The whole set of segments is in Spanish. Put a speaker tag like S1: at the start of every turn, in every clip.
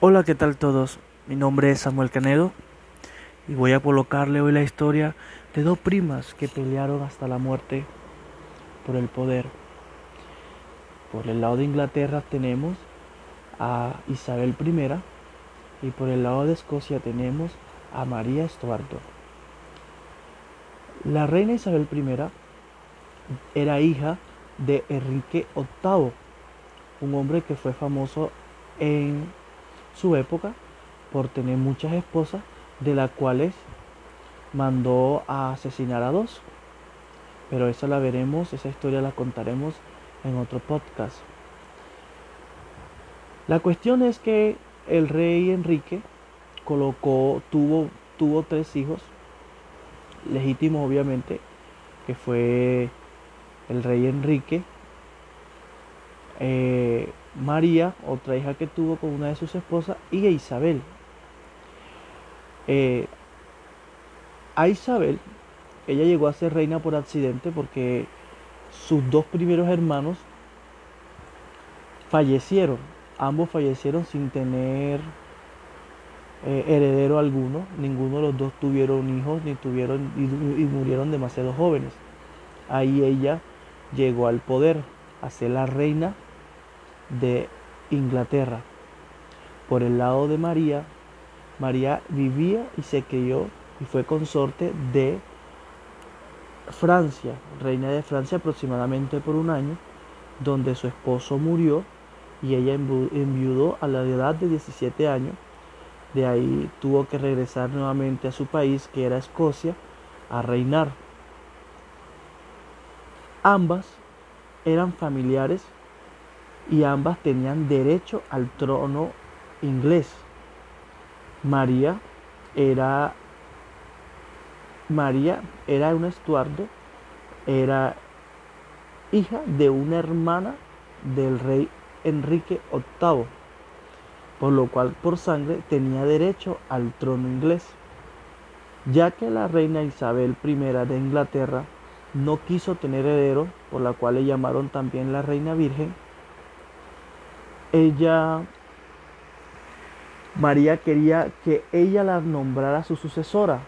S1: Hola, ¿qué tal todos? Mi nombre es Samuel Canedo y voy a colocarle hoy la historia de dos primas que pelearon hasta la muerte por el poder. Por el lado de Inglaterra tenemos a Isabel I y por el lado de Escocia tenemos a María Estuardo. La reina Isabel I era hija de Enrique VIII, un hombre que fue famoso en su época por tener muchas esposas, de las cuales mandó a asesinar a dos. Pero eso la veremos, esa historia la contaremos en otro podcast. La cuestión es que el rey Enrique colocó, tuvo, tuvo tres hijos, legítimos obviamente, que fue el rey Enrique, eh, María, otra hija que tuvo con una de sus esposas, y Isabel. Eh, a Isabel, ella llegó a ser reina por accidente porque sus dos primeros hermanos fallecieron. Ambos fallecieron sin tener eh, heredero alguno. Ninguno de los dos tuvieron hijos ni tuvieron y, y murieron demasiado jóvenes. Ahí ella llegó al poder a ser la reina de Inglaterra. Por el lado de María, María vivía y se crió y fue consorte de Francia, reina de Francia aproximadamente por un año, donde su esposo murió y ella enviudó a la edad de 17 años. De ahí tuvo que regresar nuevamente a su país, que era Escocia, a reinar. Ambas eran familiares y ambas tenían derecho al trono inglés. María era María era un estuardo, era hija de una hermana del rey Enrique VIII, por lo cual por sangre tenía derecho al trono inglés. Ya que la reina Isabel I de Inglaterra no quiso tener heredero, por la cual le llamaron también la reina virgen, ella, María quería que ella la nombrara su sucesora,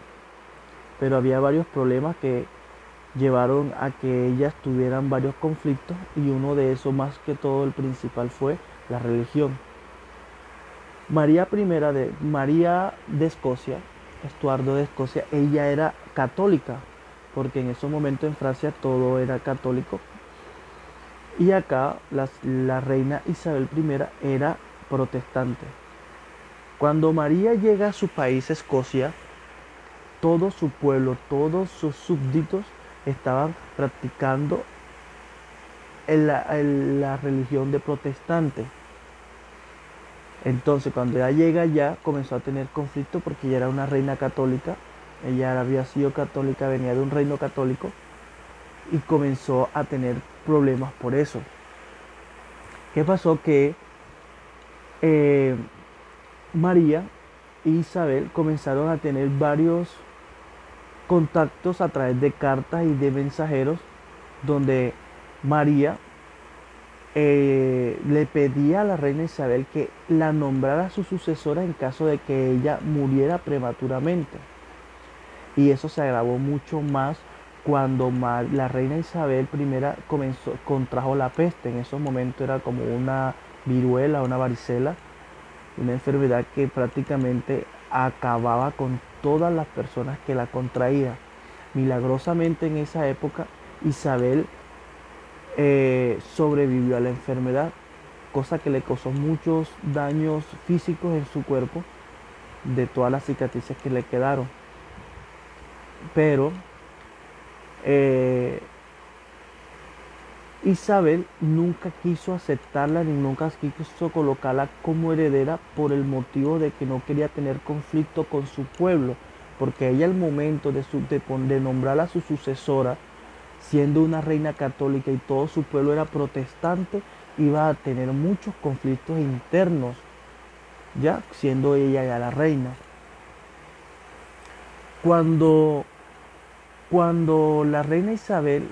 S1: pero había varios problemas que llevaron a que ellas tuvieran varios conflictos y uno de esos más que todo el principal fue la religión. María I de María de Escocia, Estuardo de Escocia, ella era católica, porque en esos momentos en Francia todo era católico, y acá la reina Isabel I era protestante. Cuando María llega a su país, Escocia, todo su pueblo, todos sus súbditos estaban practicando la, religión de protestante. Entonces, cuando ella llega allá, comenzó a tener conflicto porque ella era una reina católica. Ella había sido católica, venía de un reino católico y comenzó a tener problemas por eso. ¿Qué pasó? Que eh, María e Isabel comenzaron a tener varios contactos a través de cartas y de mensajeros donde María eh, le pedía a la reina Isabel que la nombrara su sucesora en caso de que ella muriera prematuramente. Y eso se agravó mucho más cuando la reina Isabel I comenzó, contrajo la peste. En esos momentos era como una viruela, una varicela, una enfermedad que prácticamente acababa con todas las personas que la contraían. Milagrosamente en esa época Isabel eh, sobrevivió a la enfermedad, cosa que le causó muchos daños físicos en su cuerpo de todas las cicatrices que le quedaron. Pero eh, Isabel nunca quiso aceptarla ni nunca quiso colocarla como heredera por el motivo de que no quería tener conflicto con su pueblo, porque ella al momento de, su, de, nombrarla su sucesora, siendo una reina católica y todo su pueblo era protestante, iba a tener muchos conflictos internos, ya siendo ella ya la reina. Cuando cuando la reina Isabel,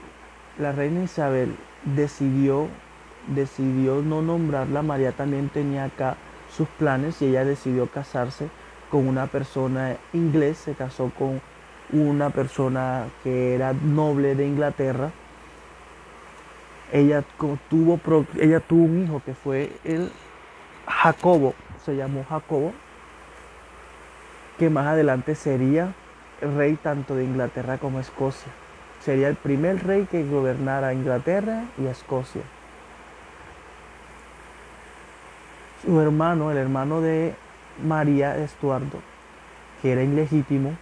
S1: la reina Isabel decidió, decidió no nombrarla, María también tenía acá sus planes y ella decidió casarse con una persona inglés, se casó con una persona que era noble de Inglaterra. Ella tuvo, ella tuvo un hijo que fue el Jacobo, se llamó Jacobo, que más adelante sería rey tanto de Inglaterra como Escocia. Sería el primer rey que gobernara Inglaterra y Escocia. Su hermano, el hermano de María Estuardo, que era ilegítimo,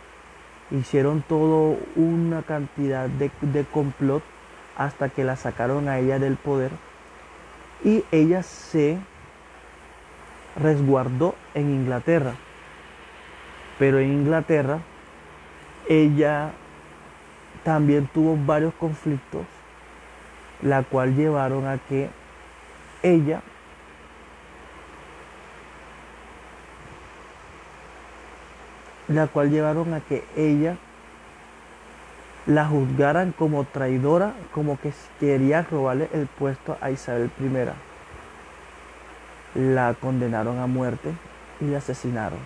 S1: hicieron todo una cantidad de, de complot hasta que la sacaron a ella del poder y ella se resguardó en Inglaterra. Pero en Inglaterra ella también tuvo varios conflictos, la cual llevaron a que ella la cual llevaron a que ella la juzgaran como traidora, como que quería robarle el puesto a Isabel I. La condenaron a muerte y la asesinaron.